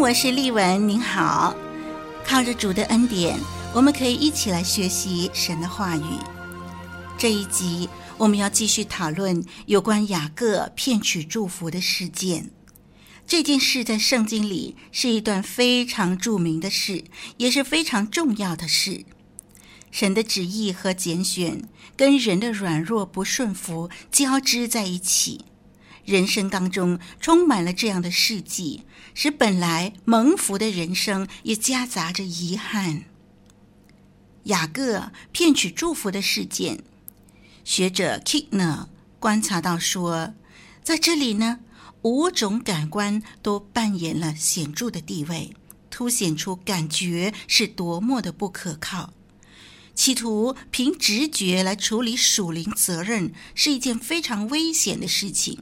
我是丽文，您好。靠着主的恩典，我们可以一起来学习神的话语。这一集我们要继续讨论有关雅各骗取祝福的事件。这件事在圣经里是一段非常著名的事，也是非常重要的事。神的旨意和拣选跟人的软弱不顺服交织在一起。人生当中充满了这样的事迹，使本来蒙福的人生也夹杂着遗憾。雅各骗取祝福的事件，学者 Kidner 观察到说，在这里呢，五种感官都扮演了显著的地位，凸显出感觉是多么的不可靠。企图凭直觉来处理属灵责任，是一件非常危险的事情。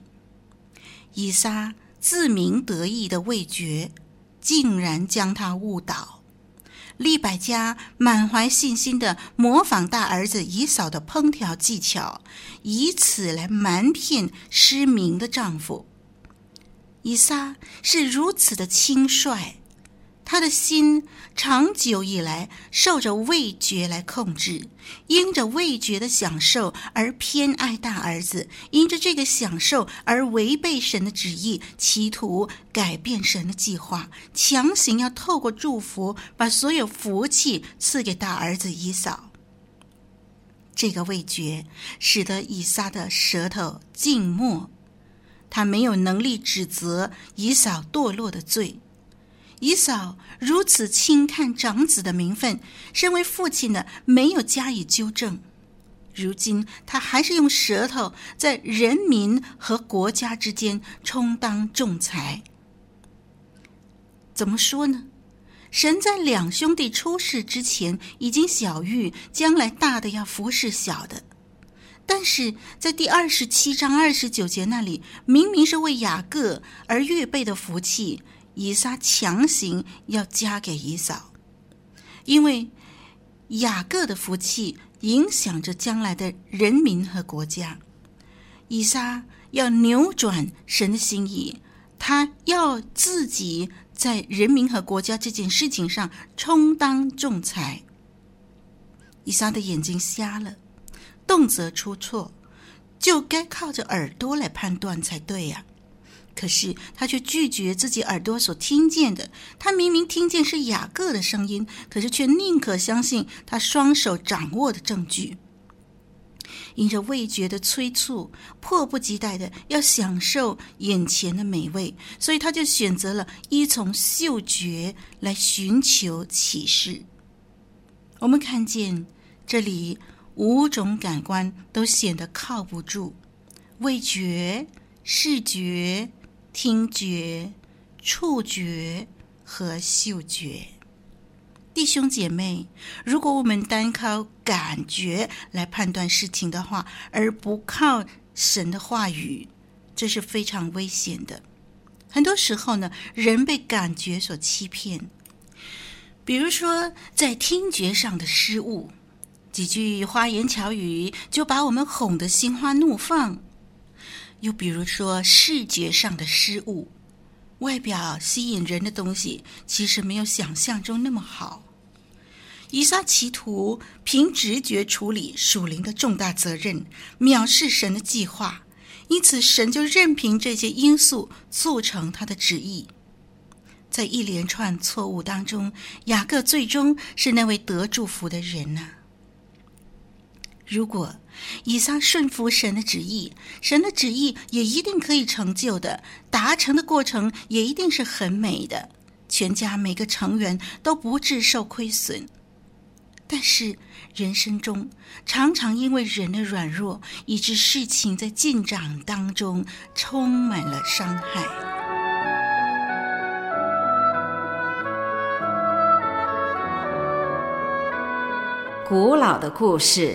以撒自鸣得意的味觉，竟然将他误导。利百家满怀信心的模仿大儿子以嫂的烹调技巧，以此来瞒骗失明的丈夫。以撒是如此的轻率。他的心长久以来受着味觉来控制，因着味觉的享受而偏爱大儿子，因着这个享受而违背神的旨意，企图改变神的计划，强行要透过祝福把所有福气赐给大儿子以扫。这个味觉使得以撒的舌头静默，他没有能力指责以扫堕落的罪。以嫂如此轻看长子的名分，身为父亲的没有加以纠正。如今他还是用舌头在人民和国家之间充当仲裁。怎么说呢？神在两兄弟出世之前已经晓諭，将来大的要服侍小的。但是在第二十七章二十九节那里，明明是为雅各而预备的福气。以撒强行要嫁给以扫，因为雅各的福气影响着将来的人民和国家。以撒要扭转神的心意，他要自己在人民和国家这件事情上充当仲裁。以撒的眼睛瞎了，动辄出错，就该靠着耳朵来判断才对呀。可是他却拒绝自己耳朵所听见的。他明明听见是雅各的声音，可是却宁可相信他双手掌握的证据。因着味觉的催促，迫不及待的要享受眼前的美味，所以他就选择了依从嗅觉来寻求启示。我们看见这里五种感官都显得靠不住，味觉、视觉、听觉、触觉和嗅觉。弟兄姐妹，如果我们单靠感觉来判断事情的话，而不靠神的话语，这是非常危险的。很多时候呢，人被感觉所欺骗。比如说，在听觉上的失误，几句花言巧语就把我们哄得心花怒放；又比如说，视觉上的失误，外表吸引人的东西，其实没有想象中那么好。以撒企图凭直觉处理属灵的重大责任，藐视神的计划，因此神就任凭这些因素促成他的旨意。在一连串错误当中，雅各最终是那位得祝福的人呢、如果以撒顺服神的旨意，神的旨意也一定可以成就的，达成的过程也一定是很美的，全家每个成员都不致受亏损。但是人生中常常因为人的软弱，以致事情在进展当中充满了伤害。古老的故事，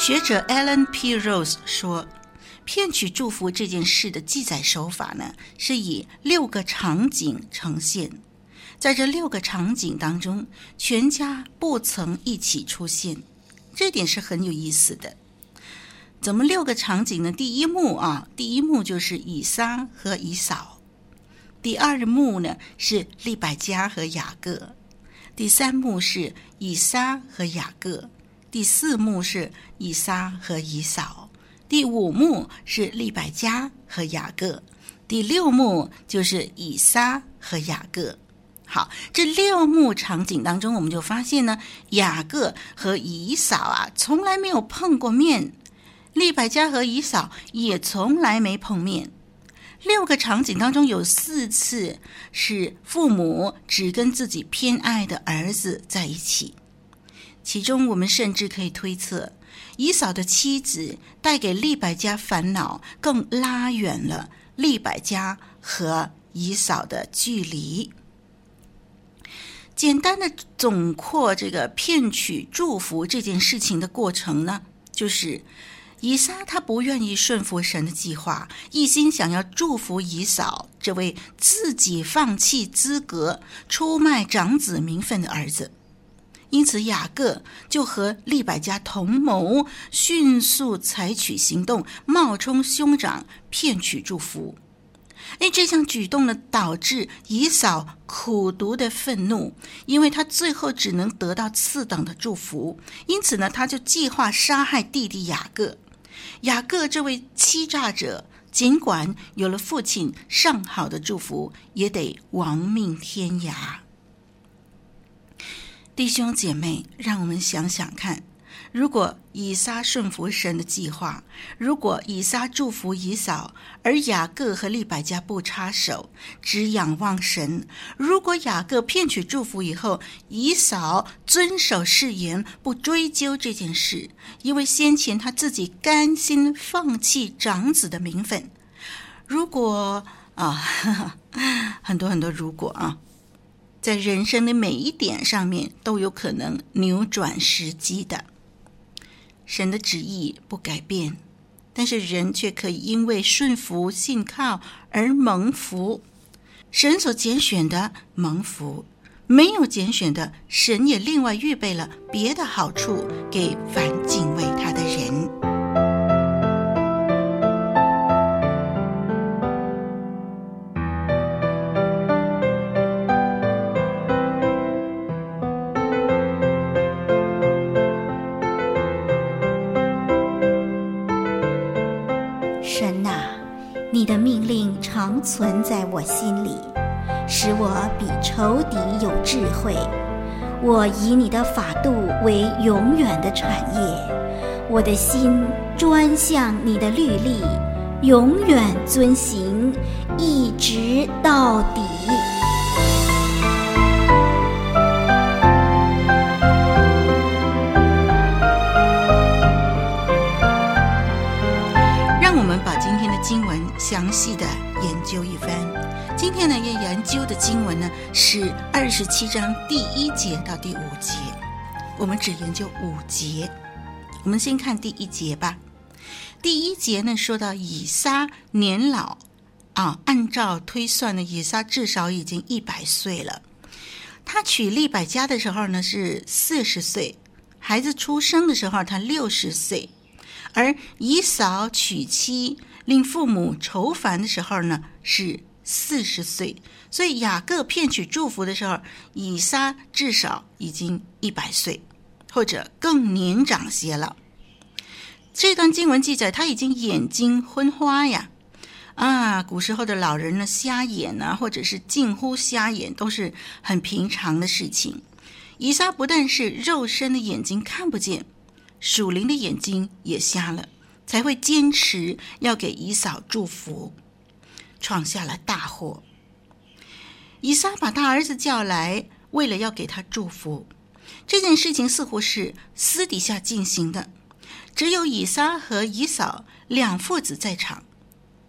学者 Alan P. Rose 说：“骗取祝福这件事的记载手法呢，是以六个场景呈现。在这六个场景当中，全家不曾一起出现，这点是很有意思的。怎么六个场景呢？第一幕啊，第一幕就是以撒和以扫；第二幕呢是利百加和雅各；第三幕是以撒和雅各。”第四幕是以撒和以扫，第五幕是利百加和雅各，第六幕就是以撒和雅各。好，这六幕场景当中，我们就发现呢，雅各和以扫啊，从来没有碰过面；利百加和以扫也从来没碰面。六个场景当中有四次是父母只跟自己偏爱的儿子在一起。其中，我们甚至可以推测，以扫的妻子带给利百家烦恼，更拉远了利百家和以扫的距离。简单的总括这个骗取祝福这件事情的过程呢，就是以撒他不愿意顺服神的计划，一心想要祝福以扫这位自己放弃资格、出卖长子名分的儿子。因此，雅各就和利百加同谋，迅速采取行动，冒充兄长，骗取祝福。哎，这项举动呢，导致以扫苦毒的愤怒，因为他最后只能得到次等的祝福。因此呢，他就计划杀害弟弟雅各。雅各这位欺诈者，尽管有了父亲上好的祝福，也得亡命天涯。弟兄姐妹，让我们想想看：如果以撒顺服神的计划，如果以撒祝福以扫，而雅各和利百加不插手，只仰望神；如果雅各骗取祝福以后，以扫遵守誓言，不追究这件事，因为先前他自己甘心放弃长子的名分；如果啊，很多很多如果啊。在人生的每一点上面都有可能扭转时机的。神的旨意不改变，但是人却可以因为顺服信靠而蒙福。神所拣选的蒙福，没有拣选的，神也另外预备了别的好处给凡敬畏存在我心里，使我比仇敌有智慧。我以你的法度为永远的产业，我的心专向你的律例，永远遵行，一直到底。让我们把今天的经文详细的研究一番。今天呢，要研究的经文呢是二十七章第一节到第五节。我们只研究五节。我们先看第一节吧。第一节呢说到以撒年老啊，按照推算呢，以撒至少已经一百岁了。他娶利百加的时候呢是四十岁，孩子出生的时候他六十岁，而以扫娶妻。令父母愁烦的时候呢，是四十岁，所以雅各骗取祝福的时候，以撒至少已经一百岁，或者更年长些了。这段经文记载，他已经眼睛昏花呀，啊，古时候的老人呢，瞎眼啊，或者是近乎瞎眼，都是很平常的事情。以撒不但是肉身的眼睛看不见，属灵的眼睛也瞎了。才会坚持要给以扫祝福，闯下了大祸。以撒把他儿子叫来，为了要给他祝福。这件事情似乎是私底下进行的，只有以撒和以扫两父子在场。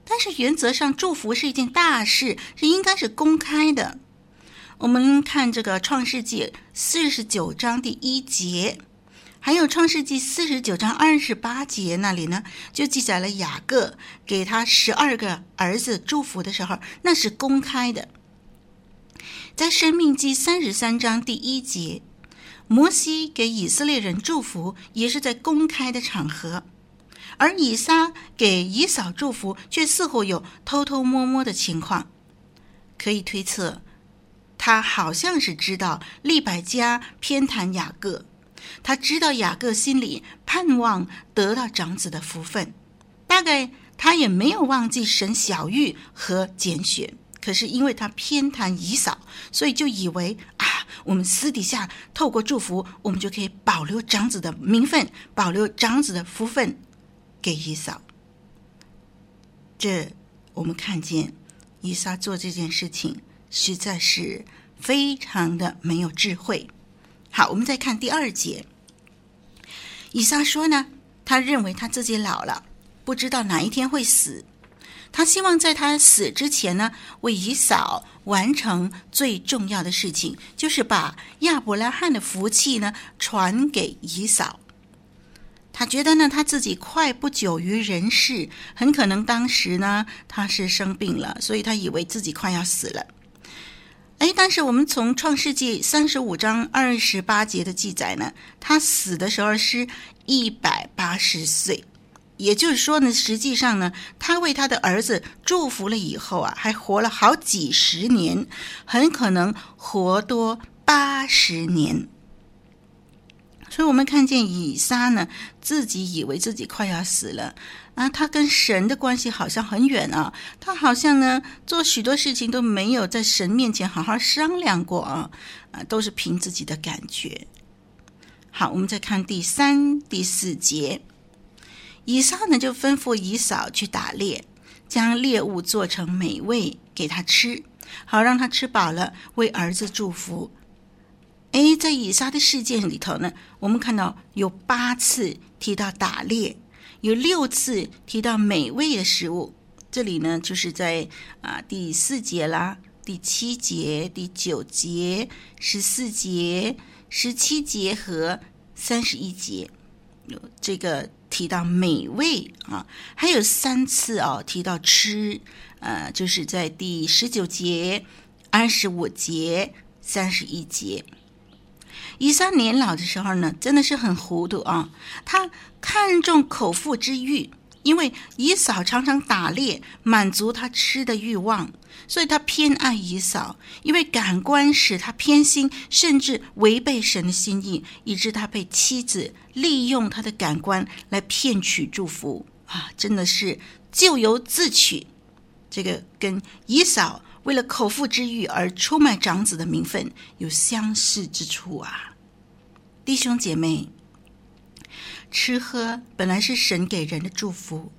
但是原则上，祝福是一件大事，是应该是公开的。我们看这个《创世记》四十九章第一节。还有《创世记》四十九章二十八节那里呢，就记载了雅各给他十二个儿子祝福的时候，那是公开的。在《生命记》三十三章第一节，摩西给以色列人祝福，也是在公开的场合；而以撒给以扫祝福，却似乎有偷偷摸摸的情况。可以推测，他好像是知道利百加偏袒雅各。他知道雅各心里盼望得到长子的福分，大概他也没有忘记神小玉和拣选。可是因为他偏袒姨嫂，所以就以为啊，我们私底下透过祝福，我们就可以保留长子的名分，保留长子的福分给姨嫂。这我们看见伊莎做这件事情，实在是非常的没有智慧。好，我们再看第二节。以撒说呢，他认为他自己老了，不知道哪一天会死。他希望在他死之前呢，为以扫完成最重要的事情，就是把亚伯拉罕的福气呢传给以扫。他觉得呢，他自己快不久于人世，很可能当时呢他是生病了，所以他以为自己快要死了。哎，但是我们从创世纪三十五章二十八节的记载呢，他死的时候是一百八十岁，也就是说呢，实际上呢，他为他的儿子祝福了以后啊，还活了好几十年，很可能活多八十年。所以我们看见以撒呢，自己以为自己快要死了。啊，他跟神的关系好像很远啊，他好像呢做许多事情都没有在神面前好好商量过啊，啊，都是凭自己的感觉。好，我们再看第三、第四节，以撒呢就吩咐以扫去打猎，将猎物做成美味给他吃，好让他吃饱了，为儿子祝福。哎，在以撒的事件里头呢，我们看到有八次提到打猎。有六次提到美味的食物，这里呢就是在啊第四节啦、第七节、第九节、十四节、十七节和三十一节，有这个提到美味啊，还有三次哦提到吃，呃，就是在第十九节、二十五节、三十一节。以撒年老的时候呢，真的是很糊涂啊！他看重口腹之欲，因为以嫂常常打猎，满足他吃的欲望，所以他偏爱以嫂，因为感官使他偏心，甚至违背神的心意，以致他被妻子利用他的感官来骗取祝福啊，真的是咎由自取。这个跟以嫂为了口腹之欲而出卖长子的名分有相似之处啊，弟兄姐妹，吃喝本来是神给人的祝福，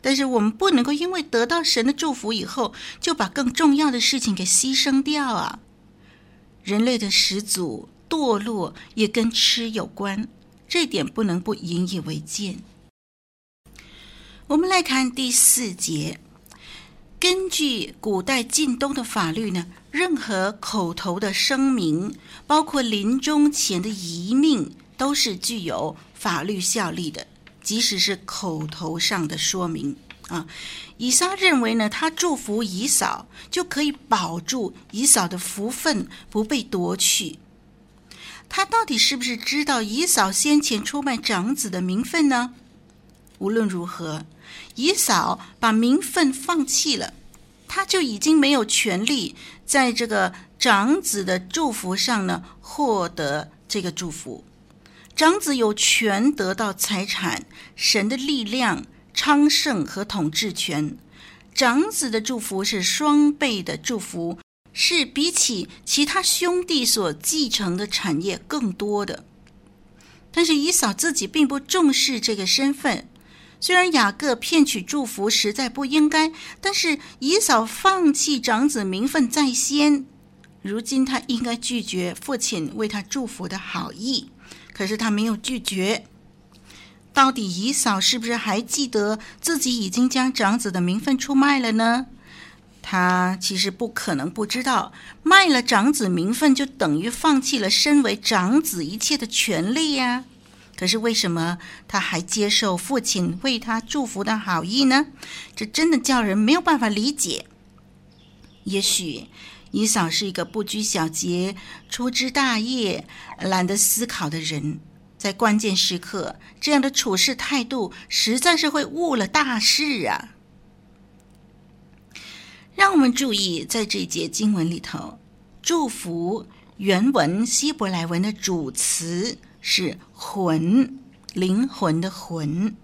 但是我们不能够因为得到神的祝福以后，就把更重要的事情给牺牲掉啊。人类的始祖堕落也跟吃有关，这点不能不引以为戒。我们来看第四节。根据古代近东的法律呢，任何口头的声明，包括临终前的遗命，都是具有法律效力的，即使是口头上的说明啊。以撒认为呢，他祝福以扫就可以保住以扫的福分不被夺去。他到底是不是知道以扫先前出卖长子的名分呢？无论如何。以扫把名分放弃了，他就已经没有权利在这个长子的祝福上呢获得这个祝福。长子有权得到财产、神的力量、昌盛和统治权。长子的祝福是双倍的祝福，是比起其他兄弟所继承的产业更多的。但是以扫自己并不重视这个身份。虽然雅各骗取祝福实在不应该，但是以扫放弃长子名分在先。如今他应该拒绝父亲为他祝福的好意，可是他没有拒绝。到底以扫是不是还记得自己已经将长子的名分出卖了呢？他其实不可能不知道，卖了长子名分就等于放弃了身为长子一切的权利呀。可是为什么他还接受父亲为他祝福的好意呢？这真的叫人没有办法理解。也许以扫是一个不拘小节、粗枝大叶、懒得思考的人，在关键时刻，这样的处事态度实在是会误了大事啊！让我们注意，在这一节经文里头，祝福原文希伯来文的主词。是魂，灵魂的魂，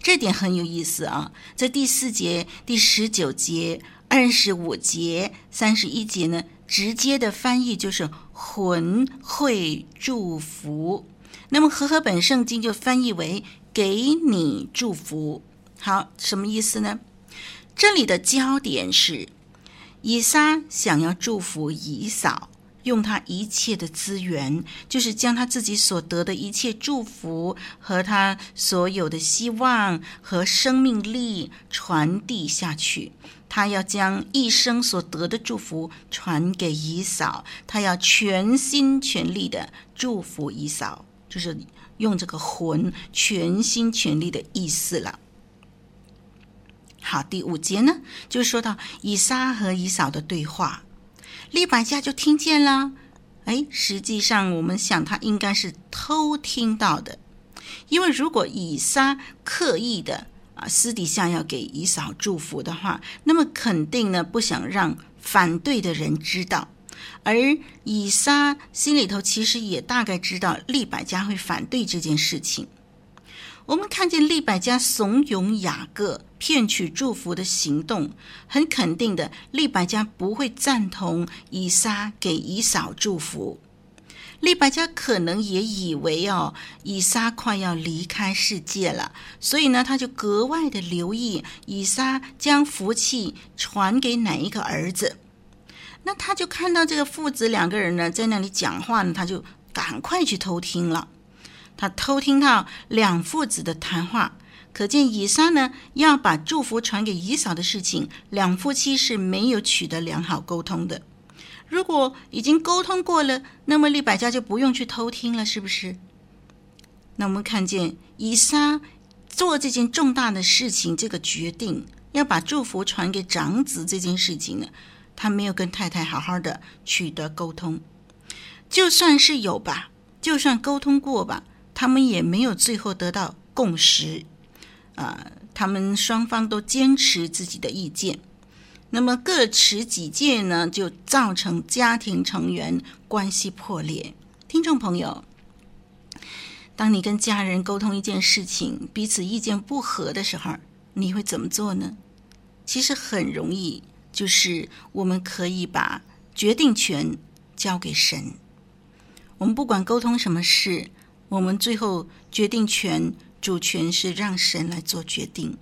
这点很有意思啊。在第四节、第十九节、二十五节、三十一节呢，直接的翻译就是“魂会祝福”。那么和合本圣经就翻译为“给你祝福”。好，什么意思呢？这里的焦点是以撒想要祝福以扫。用他一切的资源，就是将他自己所得的一切祝福和他所有的希望和生命力传递下去。他要将一生所得的祝福传给姨嫂，他要全心全力的祝福姨嫂，就是用这个魂全心全力的意思了。好，第五节呢，就说到以撒和以扫的对话。利百加就听见了，哎，实际上我们想他应该是偷听到的，因为如果以撒刻意的啊私底下要给以扫祝福的话，那么肯定呢不想让反对的人知道，而以撒心里头其实也大概知道利百加会反对这件事情。我们看见利百加怂恿雅各骗取祝福的行动，很肯定的，利百加不会赞同以撒给以扫祝福。利百加可能也以为哦，以撒快要离开世界了，所以呢，他就格外的留意以撒将福气传给哪一个儿子。那他就看到这个父子两个人呢，在那里讲话呢，他就赶快去偷听了。他偷听到两父子的谈话，可见以撒呢要把祝福传给以嫂的事情，两夫妻是没有取得良好沟通的。如果已经沟通过了，那么利百加就不用去偷听了，是不是？那我们看见以撒做这件重大的事情，这个决定要把祝福传给长子这件事情呢，他没有跟太太好好的取得沟通，就算是有吧，就算沟通过吧。他们也没有最后得到共识，啊、他们双方都坚持自己的意见，那么各持己见呢，就造成家庭成员关系破裂。听众朋友，当你跟家人沟通一件事情，彼此意见不合的时候，你会怎么做呢？其实很容易，就是我们可以把决定权交给神。我们不管沟通什么事，我们最后决定权、主权是让神来做决定。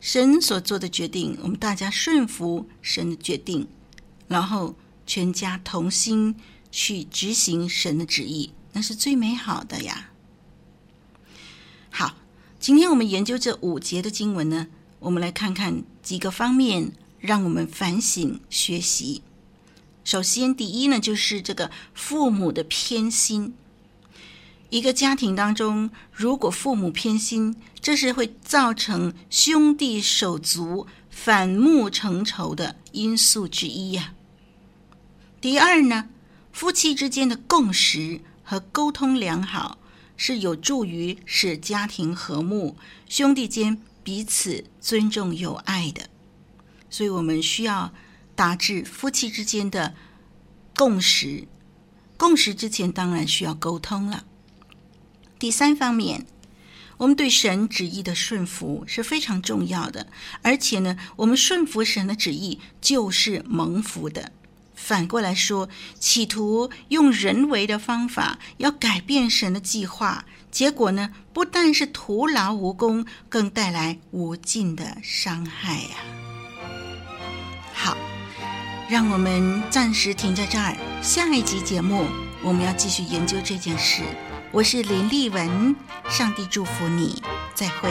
神所做的决定，我们大家顺服神的决定，然后全家同心去执行神的旨意，那是最美好的呀。好，今天我们研究这五节的经文呢，我们来看看几个方面，让我们反省学习。首先，第一呢，就是这个父母的偏心。一个家庭当中，如果父母偏心，这是会造成兄弟手足反目成仇的因素之一呀。第二呢，夫妻之间的共识和沟通良好，是有助于使家庭和睦，兄弟间彼此尊重友爱的。所以我们需要。达至夫妻之间的共识，共识之前当然需要沟通了。第三方面，我们对神旨意的顺服是非常重要的，而且呢，我们顺服神的旨意就是蒙福的。反过来说，企图用人为的方法要改变神的计划，结果呢，不但是徒劳无功，更带来无尽的伤害呀。好。让我们暂时停在这儿，下一集节目我们要继续研究这件事。我是林丽文，上帝祝福你，再会。